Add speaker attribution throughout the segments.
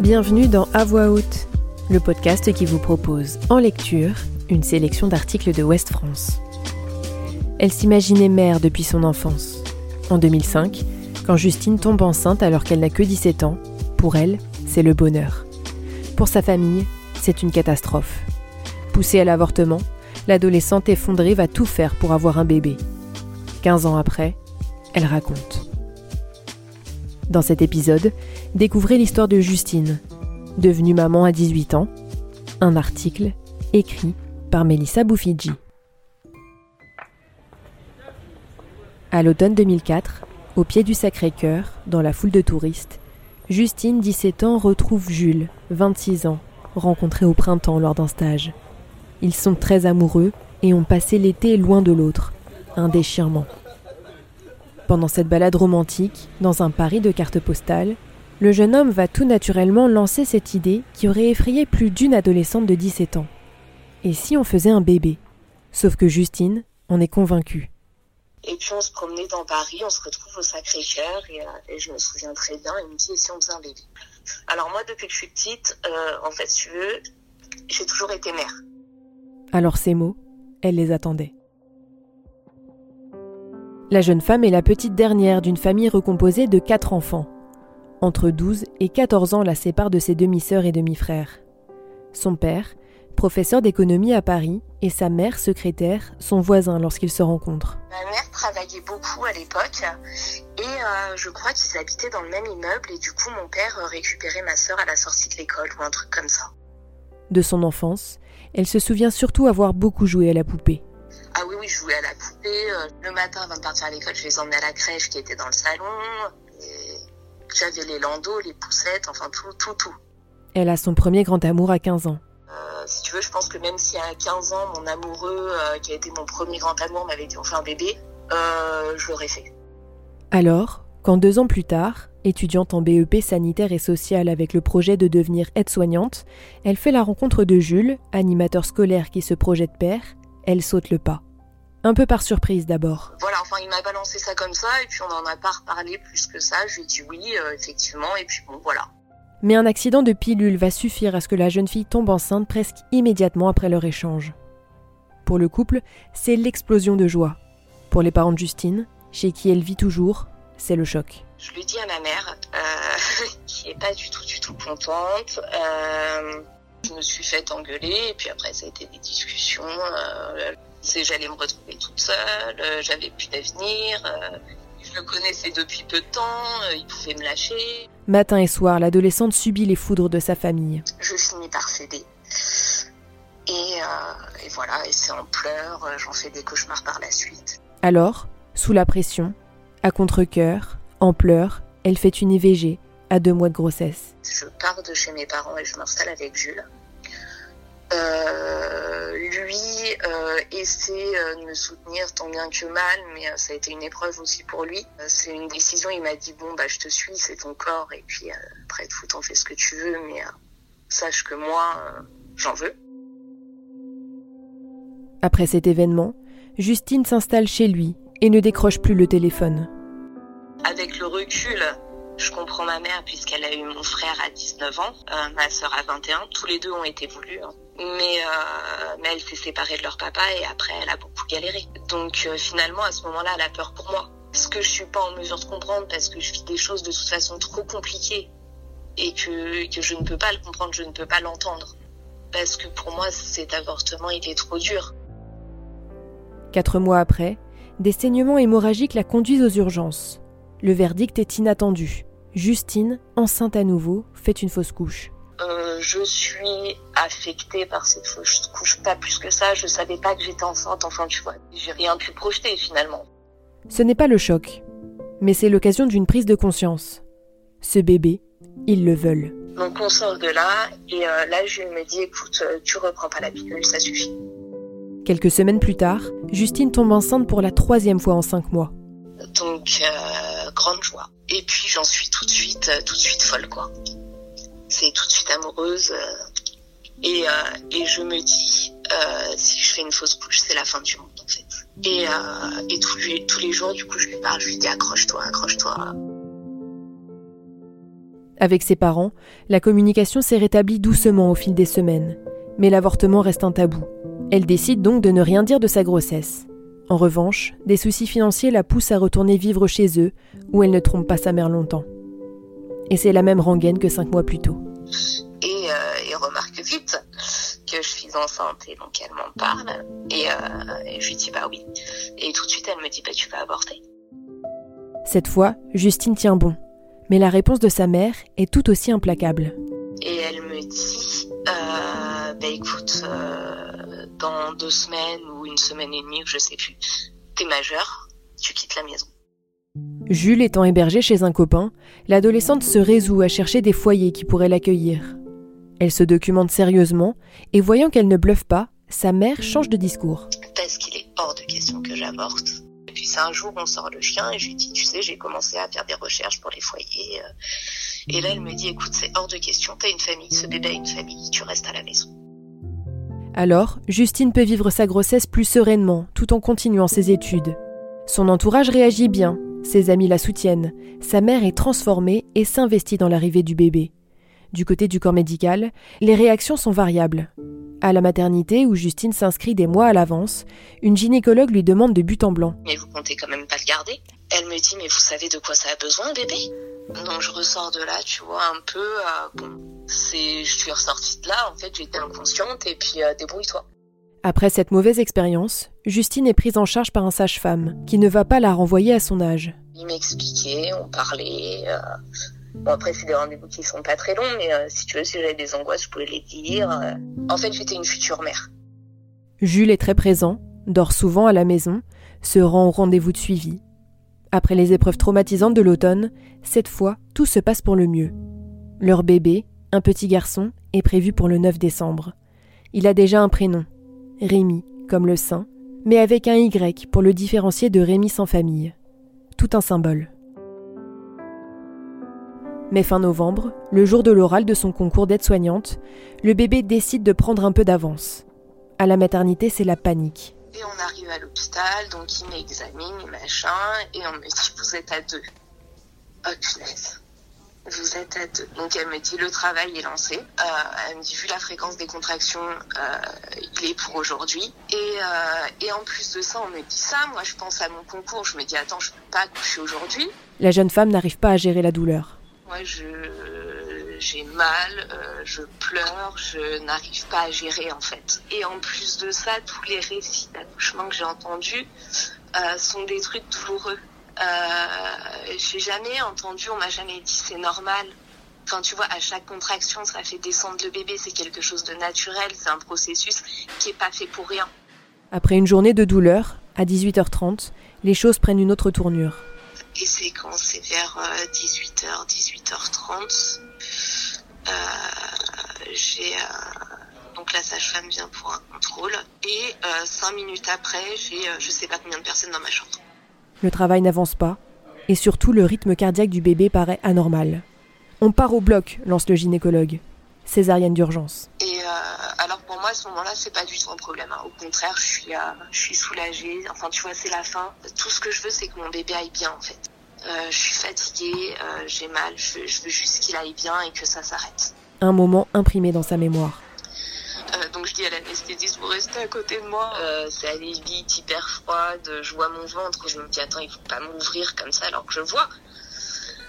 Speaker 1: Bienvenue dans À voix haute, le podcast qui vous propose en lecture une sélection d'articles de Ouest France. Elle s'imaginait mère depuis son enfance. En 2005, quand Justine tombe enceinte alors qu'elle n'a que 17 ans, pour elle, c'est le bonheur. Pour sa famille, c'est une catastrophe. Poussée à l'avortement, l'adolescente effondrée va tout faire pour avoir un bébé. 15 ans après, elle raconte. Dans cet épisode, découvrez l'histoire de Justine, devenue maman à 18 ans, un article écrit par Mélissa Boufidji. À l'automne 2004, au pied du Sacré-Cœur, dans la foule de touristes, Justine, 17 ans, retrouve Jules, 26 ans, rencontré au printemps lors d'un stage. Ils sont très amoureux et ont passé l'été loin de l'autre, un déchirement. Pendant cette balade romantique, dans un Paris de cartes postales, le jeune homme va tout naturellement lancer cette idée qui aurait effrayé plus d'une adolescente de 17 ans. Et si on faisait un bébé? Sauf que Justine en est convaincue.
Speaker 2: Et puis on se promenait dans Paris, on se retrouve au Sacré-Cœur et, euh, je me souviens très bien, il me dit et si on faisait un bébé? Alors moi depuis que je suis petite, euh, en fait si tu veux, j'ai toujours été mère.
Speaker 1: Alors ces mots, elle les attendait. La jeune femme est la petite dernière d'une famille recomposée de quatre enfants. Entre 12 et 14 ans la séparent de ses demi-sœurs et demi-frères. Son père, professeur d'économie à Paris, et sa mère, secrétaire, sont voisins lorsqu'ils se rencontrent.
Speaker 2: Ma mère travaillait beaucoup à l'époque et euh, je crois qu'ils habitaient dans le même immeuble et du coup mon père récupérait ma sœur à la sortie de l'école ou un truc comme ça.
Speaker 1: De son enfance, elle se souvient surtout avoir beaucoup joué à la poupée.
Speaker 2: Ah oui, oui, je jouais à la poupée. Euh, le matin, avant de partir à l'école, je les emmenais à la crèche qui était dans le salon. J'avais les landaux, les poussettes, enfin tout, tout, tout.
Speaker 1: Elle a son premier grand amour à 15 ans.
Speaker 2: Euh, si tu veux, je pense que même si à 15 ans, mon amoureux, euh, qui a été mon premier grand amour, m'avait dit on fait un bébé, je l'aurais fait.
Speaker 1: Alors, quand deux ans plus tard, étudiante en BEP sanitaire et social avec le projet de devenir aide-soignante, elle fait la rencontre de Jules, animateur scolaire qui se projette père, elle saute le pas. Un peu par surprise d'abord.
Speaker 2: Voilà, enfin il m'a balancé ça comme ça et puis on n'en a pas reparlé plus que ça. Je lui ai dit oui, euh, effectivement, et puis bon, voilà.
Speaker 1: Mais un accident de pilule va suffire à ce que la jeune fille tombe enceinte presque immédiatement après leur échange. Pour le couple, c'est l'explosion de joie. Pour les parents de Justine, chez qui elle vit toujours, c'est le choc.
Speaker 2: Je lui dis à ma mère, euh, qui est pas du tout, du tout contente. Euh, je me suis fait engueuler et puis après ça a été des discussions. Euh, j'allais me retrouver toute seule, euh, j'avais plus d'avenir. Euh, je le connaissais depuis peu de temps, il pouvait me lâcher.
Speaker 1: Matin et soir, l'adolescente subit les foudres de sa famille.
Speaker 2: Je finis par céder. Et, et voilà, et c'est en pleurs, j'en fais des cauchemars par la suite.
Speaker 1: Alors, sous la pression, à contre-coeur, en pleurs, elle fait une IVG à deux mois de grossesse.
Speaker 2: Je pars de chez mes parents et je m'installe avec Jules. Euh, lui euh, essaie euh, de me soutenir tant bien que mal, mais ça a été une épreuve aussi pour lui. C'est une décision, il m'a dit bon bah je te suis, c'est ton corps et puis après tout t'en fais ce que tu veux, mais sache que moi j'en veux.
Speaker 1: Après cet événement, Justine s'installe chez lui et ne décroche plus le téléphone.
Speaker 2: Avec le recul, je comprends ma mère puisqu'elle a eu mon frère à 19 ans, euh, ma sœur à 21. Tous les deux ont été voulus. Hein. Mais, euh, mais elle s'est séparée de leur papa et après elle a beaucoup galéré. Donc euh, finalement à ce moment-là elle a peur pour moi. Ce que je suis pas en mesure de comprendre parce que je vis des choses de toute façon trop compliquées et que, que je ne peux pas le comprendre, je ne peux pas l'entendre. Parce que pour moi cet avortement il est trop dur.
Speaker 1: Quatre mois après, des saignements hémorragiques la conduisent aux urgences. Le verdict est inattendu. Justine, enceinte à nouveau, fait une fausse couche.
Speaker 2: Euh, je suis affectée par cette fausse couche, pas plus que ça. Je savais pas que j'étais enceinte, enfin tu vois. J'ai rien pu projeter finalement.
Speaker 1: Ce n'est pas le choc, mais c'est l'occasion d'une prise de conscience. Ce bébé, ils le veulent.
Speaker 2: Donc on sort de là, et euh, là je me dis écoute, euh, tu reprends pas la pilule, ça suffit.
Speaker 1: Quelques semaines plus tard, Justine tombe enceinte pour la troisième fois en cinq mois.
Speaker 2: Donc grande joie. Et puis j'en suis tout de suite, euh, tout de suite folle quoi. C'est tout de suite amoureuse. Euh, et, euh, et je me dis, si je fais une fausse couche, c'est la fin du monde en fait. Et, et tous, les, tous les jours, du coup, je lui parle, je lui dis accroche-toi, accroche-toi.
Speaker 1: Avec ses parents, la communication s'est rétablie doucement au fil des semaines, mais l'avortement reste un tabou. Elle décide donc de ne rien dire de sa grossesse. En revanche, des soucis financiers la poussent à retourner vivre chez eux, où elle ne trompe pas sa mère longtemps. Et c'est la même rengaine que cinq mois plus tôt.
Speaker 2: Et, euh, remarque vite que je suis enceinte et donc elle m'en parle. Et, euh, et, je lui dis bah oui. Et tout de suite elle me dit bah tu vas avorter.
Speaker 1: Cette fois, Justine tient bon. Mais la réponse de sa mère est tout aussi implacable.
Speaker 2: Et elle me dit euh, bah écoute, euh, dans deux semaines ou une semaine et demie, je sais plus, t'es majeur, tu quittes la maison.
Speaker 1: Jules étant hébergée chez un copain, l'adolescente se résout à chercher des foyers qui pourraient l'accueillir. Elle se documente sérieusement et voyant qu'elle ne bluffe pas, sa mère change de discours.
Speaker 2: Parce qu'il est hors de question que j'avorte. Et puis c'est un jour, on sort le chien et je lui dis, tu sais, j'ai commencé à faire des recherches pour les foyers. Euh. Et là, elle me dit, écoute, c'est hors de question, t'as une famille, ce bébé a une famille, tu restes à la maison.
Speaker 1: Alors, Justine peut vivre sa grossesse plus sereinement, tout en continuant ses études. Son entourage réagit bien, ses amis la soutiennent, sa mère est transformée et s'investit dans l'arrivée du bébé. Du côté du corps médical, les réactions sont variables. À la maternité, où Justine s'inscrit des mois à l'avance, une gynécologue lui demande de but en blanc.
Speaker 2: Mais vous comptez quand même pas le garder? Elle me dit, mais vous savez de quoi ça a besoin, bébé? Donc je ressors de là, tu vois, un peu, euh, bon, c'est, je suis ressortie de là, en fait, j'étais inconsciente, et puis euh, débrouille-toi.
Speaker 1: Après cette mauvaise expérience, Justine est prise en charge par un sage-femme qui ne va pas la renvoyer à son âge.
Speaker 2: Il m'expliquait, on parlait. Euh, bon, après, c'est des rendez-vous qui sont pas très longs, mais si tu veux, si j'avais des angoisses, je pouvais les dire. En fait, j'étais une future mère.
Speaker 1: Jules est très présent, dort souvent à la maison, se rend au rendez-vous de suivi. Après les épreuves traumatisantes de l'automne, cette fois, tout se passe pour le mieux. Leur bébé, un petit garçon, est prévu pour le 9 décembre. Il a déjà un prénom, Rémi, comme le saint, mais avec un Y pour le différencier de Rémi sans famille. Tout un symbole. Mais fin novembre, le jour de l'oral de son concours d'aide-soignante, le bébé décide de prendre un peu d'avance. À la maternité, c'est la panique.
Speaker 2: Et on arrive à l'hôpital, donc il m'examine, machin, et on me dit vous êtes à deux. Oh punaise vous êtes à deux. Donc elle me dit le travail est lancé. Euh, elle me dit vu la fréquence des contractions, euh, il est pour aujourd'hui. Et, euh, et en plus de ça, on me dit ça. Moi, je pense à mon concours. Je me dis attends, je peux pas coucher aujourd'hui.
Speaker 1: La jeune femme n'arrive pas à gérer la douleur.
Speaker 2: Moi, je j'ai mal, je pleure, je n'arrive pas à gérer en fait. Et en plus de ça, tous les récits d'accouchement que j'ai entendus sont des trucs douloureux. Euh, j'ai jamais entendu, on m'a jamais dit c'est normal. Enfin, tu vois, à chaque contraction, ça fait descendre le bébé, c'est quelque chose de naturel, c'est un processus qui est pas fait pour rien.
Speaker 1: Après une journée de douleur, à 18h30, les choses prennent une autre tournure.
Speaker 2: Et c'est quand? C'est vers 18h, euh, 18h30, euh, j'ai donc la sage-femme vient pour un contrôle et cinq minutes après, j'ai je sais pas combien de personnes dans ma chambre.
Speaker 1: Le travail n'avance pas, et surtout le rythme cardiaque du bébé paraît anormal. On part au bloc, lance le gynécologue. Césarienne d'urgence.
Speaker 2: Et euh, alors pour moi, à ce moment-là, c'est pas du tout un problème. Hein. Au contraire, je suis, euh, je suis soulagée. Enfin, tu vois, c'est la fin. Tout ce que je veux, c'est que mon bébé aille bien, en fait. Euh, je suis fatiguée, j'ai mal. Je, je veux juste qu'il aille bien et que ça s'arrête.
Speaker 1: Un moment imprimé dans sa mémoire.
Speaker 2: Euh, donc je dis à l'anesthésiste, vous restez à côté de moi. Euh, c'est allé vite, hyper froide. Je vois mon ventre. Je me dis, attends, il faut pas m'ouvrir comme ça alors que je vois.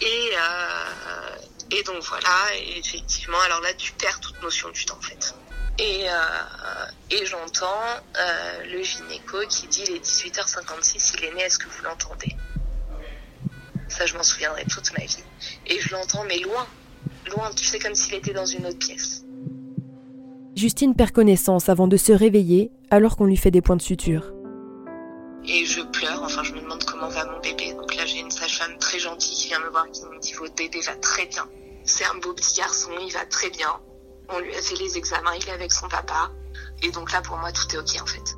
Speaker 2: Et, euh, et donc voilà, et effectivement, alors là, tu perds toute notion du temps en fait. Et, et j'entends le gynéco qui dit, il est 18h56, il est né, est-ce que vous l'entendez? Ça, je m'en souviendrai toute ma vie. Et je l'entends, mais loin, loin, tu sais, comme s'il était dans une autre pièce.
Speaker 1: Justine perd connaissance avant de se réveiller alors qu'on lui fait des points de suture.
Speaker 2: Et je pleure, enfin je me demande comment va mon bébé. Donc là j'ai une sage-femme très gentille qui vient me voir et qui me dit votre bébé va très bien. C'est un beau petit garçon, il va très bien. On lui a fait les examens, il est avec son papa. Et donc là pour moi tout est ok en fait.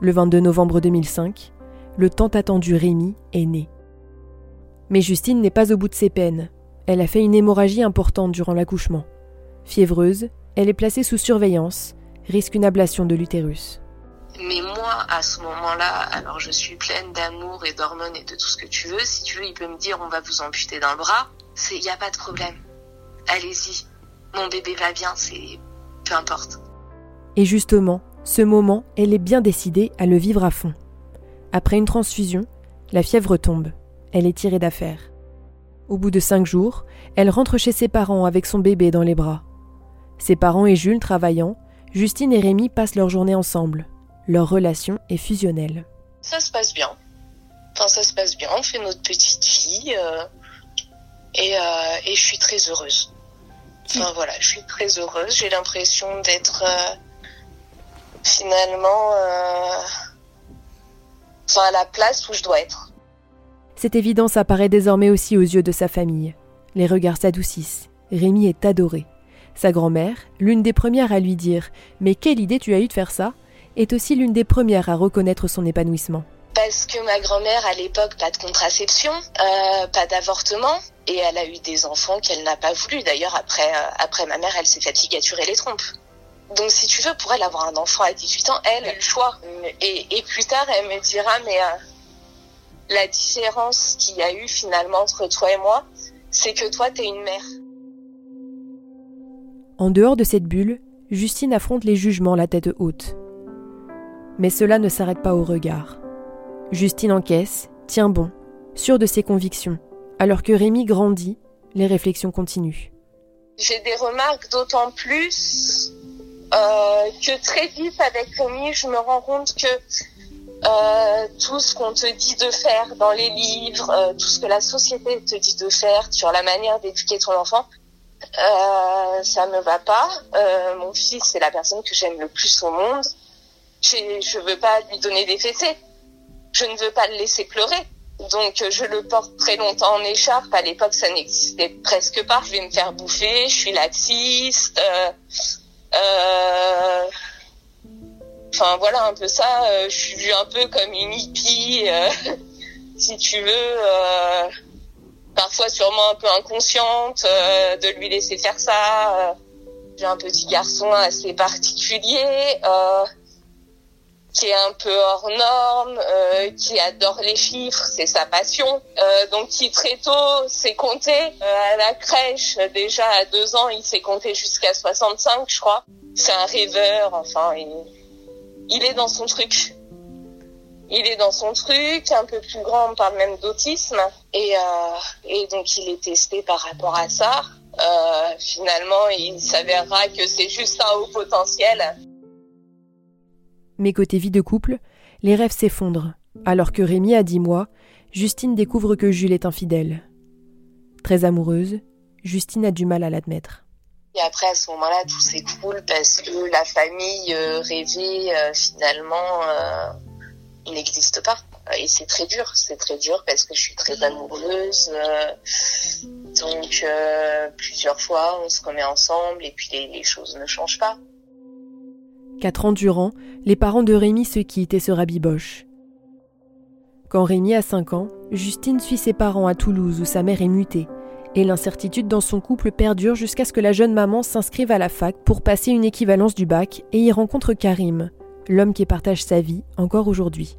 Speaker 1: Le 22 novembre 2005, le tant attendu Rémi est né. Mais Justine n'est pas au bout de ses peines. Elle a fait une hémorragie importante durant l'accouchement. Fiévreuse, elle est placée sous surveillance, risque une ablation de l'utérus.
Speaker 2: Mais moi, à ce moment-là, alors je suis pleine d'amour et d'hormones et de tout ce que tu veux. Si tu veux, il peut me dire on va vous amputer d'un bras. Il n'y a pas de problème. allez-y, mon bébé va bien, c'est peu importe.
Speaker 1: Et justement, ce moment, elle est bien décidée à le vivre à fond. Après une transfusion, la fièvre tombe. Elle est tirée d'affaire. Au bout de cinq jours, elle rentre chez ses parents avec son bébé dans les bras. Ses parents et Jules travaillant, Justine et Rémi passent leur journée ensemble. Leur relation est fusionnelle.
Speaker 2: Ça se passe bien. Enfin, ça se passe bien. On fait notre petite vie. Euh, et, euh, et, je suis très heureuse. Enfin, voilà, je suis très heureuse. J'ai l'impression d'être euh, finalement enfin, à la place où je dois être.
Speaker 1: Cette évidence apparaît désormais aussi aux yeux de sa famille. Les regards s'adoucissent. Rémi est adoré. Sa grand-mère, l'une des premières à lui dire Mais quelle idée tu as eu de faire ça est aussi l'une des premières à reconnaître son épanouissement.
Speaker 2: Parce que ma grand-mère, à l'époque, pas de contraception, euh, pas d'avortement, et elle a eu des enfants qu'elle n'a pas voulu. D'ailleurs, après, euh, après ma mère, elle s'est fait ligaturer les trompes. Donc, si tu veux, pour elle, avoir un enfant à 18 ans, elle le choix. Et, et, plus tard, elle me dira, mais euh, la différence qu'il y a eu finalement entre toi et moi, c'est que toi, t'es une mère.
Speaker 1: En dehors de cette bulle, Justine affronte les jugements la tête haute. Mais cela ne s'arrête pas au regard. Justine encaisse, tient bon, sûre de ses convictions, alors que Rémi grandit, les réflexions continuent.
Speaker 2: J'ai des remarques d'autant plus euh, que très vite avec Rémi, je me rends compte que euh, tout ce qu'on te dit de faire dans les livres, euh, tout ce que la société te dit de faire sur la manière d'éduquer ton enfant, euh, ça me va pas. Euh, mon fils, c'est la personne que j'aime le plus au monde. Je veux pas lui donner des fessées. Je ne veux pas le laisser pleurer. Donc je le porte très longtemps en écharpe. À l'époque, ça n'existait presque pas. Je vais me faire bouffer. Je suis laxiste. Euh, euh, enfin voilà un peu ça. Je suis vue un peu comme une hippie, si tu veux parfois sûrement un peu inconsciente euh, de lui laisser faire ça. Euh, j'ai un petit garçon assez particulier euh, qui est un peu hors norme, qui adore les chiffres, c'est sa passion. donc qui très tôt s'est compté à la crèche. Déjà à deux ans, il s'est compté jusqu'à 65, je crois. C'est un rêveur, enfin, il est dans son truc il est dans son truc, un peu plus grand, on parle même d'autisme, et, euh, donc il est testé par rapport à ça. Euh, finalement, il s'avérera que c'est juste un haut potentiel.
Speaker 1: Mais côté vie de couple, les rêves s'effondrent. Alors que Rémi a 10 mois, Justine découvre que Jules est infidèle. Très amoureuse, Justine a du mal à l'admettre.
Speaker 2: Et après, à ce moment-là, tout s'écroule parce que la famille euh, rêvée, euh, finalement, euh, n'existe pas. Et c'est très dur, c'est très dur parce que je suis très amoureuse. Donc plusieurs fois, on se remet ensemble et puis les, choses ne changent pas.
Speaker 1: Quatre ans durant, les parents de Rémi se quittent et se rabibochent. Quand Rémi a 5 ans, Justine suit ses parents à Toulouse où sa mère est mutée. Et l'incertitude dans son couple perdure jusqu'à ce que la jeune maman s'inscrive à la fac pour passer une équivalence du bac et y rencontre Karim, l'homme qui partage sa vie encore aujourd'hui.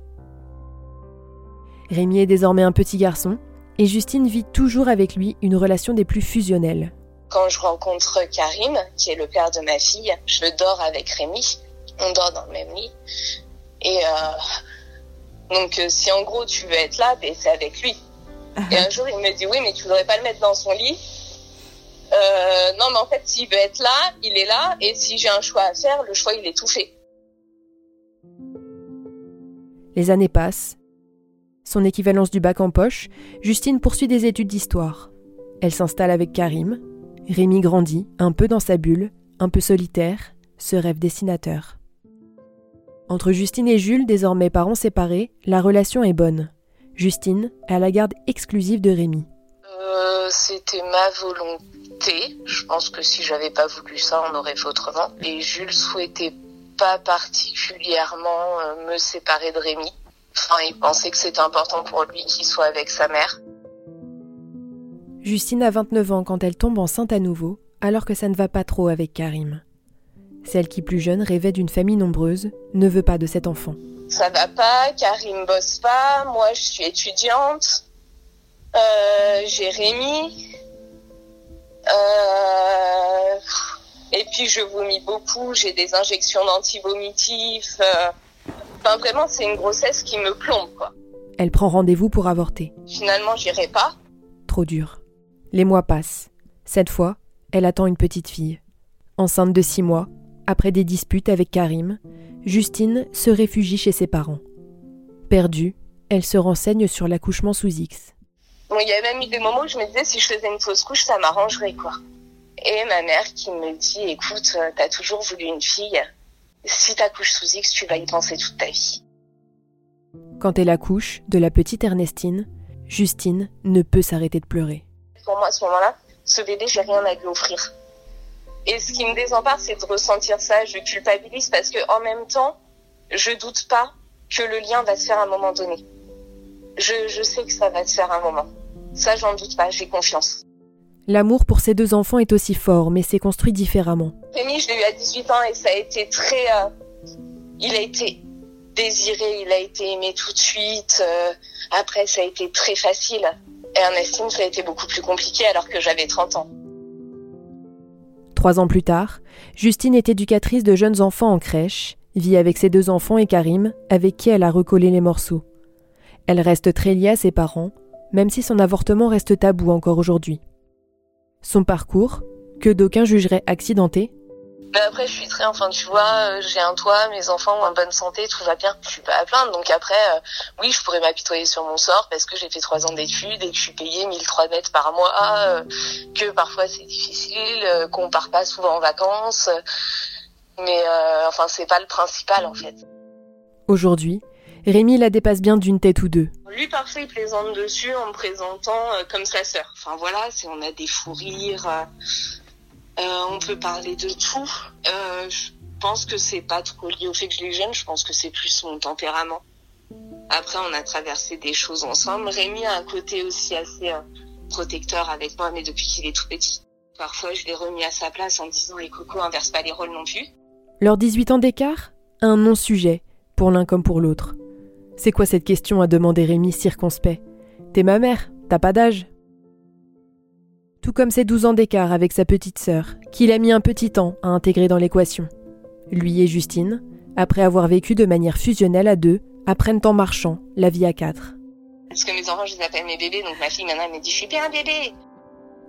Speaker 1: Rémi est désormais un petit garçon et Justine vit toujours avec lui une relation des plus fusionnelles.
Speaker 2: Quand je rencontre Karim, qui est le père de ma fille, je dors avec Rémi. On dort dans le même lit. Et euh, donc, euh, si en gros tu veux être là, ben, c'est avec lui. Et un jour, il me dit oui, mais tu voudrais pas le mettre dans son lit. Euh, non, mais en fait, s'il veut être là, il est là. Et si j'ai un choix à faire, le choix, il est tout fait.
Speaker 1: Les années passent. Son équivalence du bac en poche, Justine poursuit des études d'histoire. Elle s'installe avec Karim. Rémi grandit, un peu dans sa bulle, un peu solitaire, se rêve dessinateur. Entre Justine et Jules, désormais parents séparés, la relation est bonne. Justine a la garde exclusive de Rémi.
Speaker 2: Euh, c'était ma volonté. Je pense que si j'avais pas voulu ça, on aurait fait autrement. Et Jules souhaitait pas particulièrement euh, me séparer de Rémi. Enfin, il pensait que c'était important pour lui qu'il soit avec sa mère.
Speaker 1: Justine a 29 ans quand elle tombe enceinte à nouveau, alors que ça ne va pas trop avec Karim. Celle qui, plus jeune, rêvait d'une famille nombreuse, ne veut pas de cet enfant.
Speaker 2: Ça va pas, Karim bosse pas, moi je suis étudiante, euh, j'ai Rémi. Euh, et puis je vomis beaucoup, j'ai des injections d'antivomitifs. Euh, Enfin, vraiment, c'est une grossesse qui me plombe, quoi.
Speaker 1: Elle prend rendez-vous pour avorter.
Speaker 2: Finalement, j'irai pas.
Speaker 1: Trop dur. Les mois passent. Cette fois, elle attend une petite fille. Enceinte de six mois, après des disputes avec Karim, Justine se réfugie chez ses parents. Perdue, elle se renseigne sur l'accouchement sous X.
Speaker 2: Bon, il y a même eu des moments où je me disais si je faisais une fausse couche, ça m'arrangerait, quoi. Et ma mère qui me dit, écoute, euh, t'as toujours voulu une fille. Si t'accouches sous X, tu vas y penser toute ta vie.
Speaker 1: Quand elle accouche de la petite Ernestine, Justine ne peut s'arrêter de pleurer.
Speaker 2: Pour moi, à ce moment-là, ce bébé, j'ai rien à lui offrir. Et ce qui me désempare, c'est de ressentir ça. Je culpabilise parce que en même temps, je doute pas que le lien va se faire à un moment donné. Je, je sais que ça va se faire à un moment. Ça, j'en doute pas, j'ai confiance.
Speaker 1: L'amour pour ces deux enfants est aussi fort, mais c'est construit différemment.
Speaker 2: Rémi, je l'ai eu à 18 ans et ça a été très... euh, il a été désiré, il a été aimé tout de suite. euh, après, ça a été très facile. Et Ernestine, ça a été beaucoup plus compliqué alors que j'avais 30 ans.
Speaker 1: Trois ans plus tard, Justine est éducatrice de jeunes enfants en crèche, vit avec ses deux enfants et Karim, avec qui elle a recollé les morceaux. Elle reste très liée à ses parents, même si son avortement reste tabou encore aujourd'hui. Son parcours, que d'aucuns jugeraient accidenté,
Speaker 2: Mais après, je suis très, enfin, tu vois, euh, j'ai un toit, mes enfants ont en bonne santé, tout va bien. Je suis pas à plaindre. Donc après, euh, oui, je pourrais m'apitoyer sur mon sort parce que j'ai fait trois ans d'études et que je suis payée 1003 mètres par mois, euh, que parfois c'est difficile, euh, qu'on part pas souvent en vacances. Mais euh, enfin, c'est pas le principal en fait.
Speaker 1: aujourd'hui, Rémi la dépasse bien d'une tête ou deux.
Speaker 2: Lui, parfois, il plaisante dessus en me présentant euh, comme sa sœur. Enfin voilà, c'est on a des fous rires, on peut parler de tout. Euh, je pense que c'est pas trop lié au fait que je l'ai jeune, je pense que c'est plus mon tempérament. Après, on a traversé des choses ensemble. Rémi a un côté aussi assez euh, protecteur avec moi, mais depuis qu'il est tout petit. Parfois, je l'ai remis à sa place en disant les cocos inverse pas les rôles non plus.
Speaker 1: Leurs 18 ans d'écart Un non-sujet, pour l'un comme pour l'autre. C'est quoi cette question a demandé Rémi circonspect? T'es ma mère, t'as pas d'âge Tout comme ses 12 ans d'écart avec sa petite sœur, qu'il a mis un petit temps à intégrer dans l'équation. Lui et Justine, après avoir vécu de manière fusionnelle à deux, apprennent en marchant la vie à quatre.
Speaker 2: Parce que mes enfants, je les appelle mes bébés, donc ma fille maintenant elle me dit je suis bien un bébé.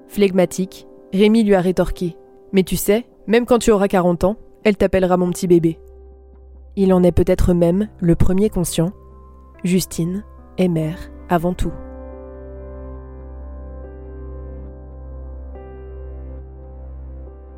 Speaker 1: Flegmatique, Rémi lui a rétorqué Mais tu sais, même quand tu auras 40 ans, elle t'appellera mon petit bébé. Il en est peut-être même le premier conscient. Justine est mère avant tout.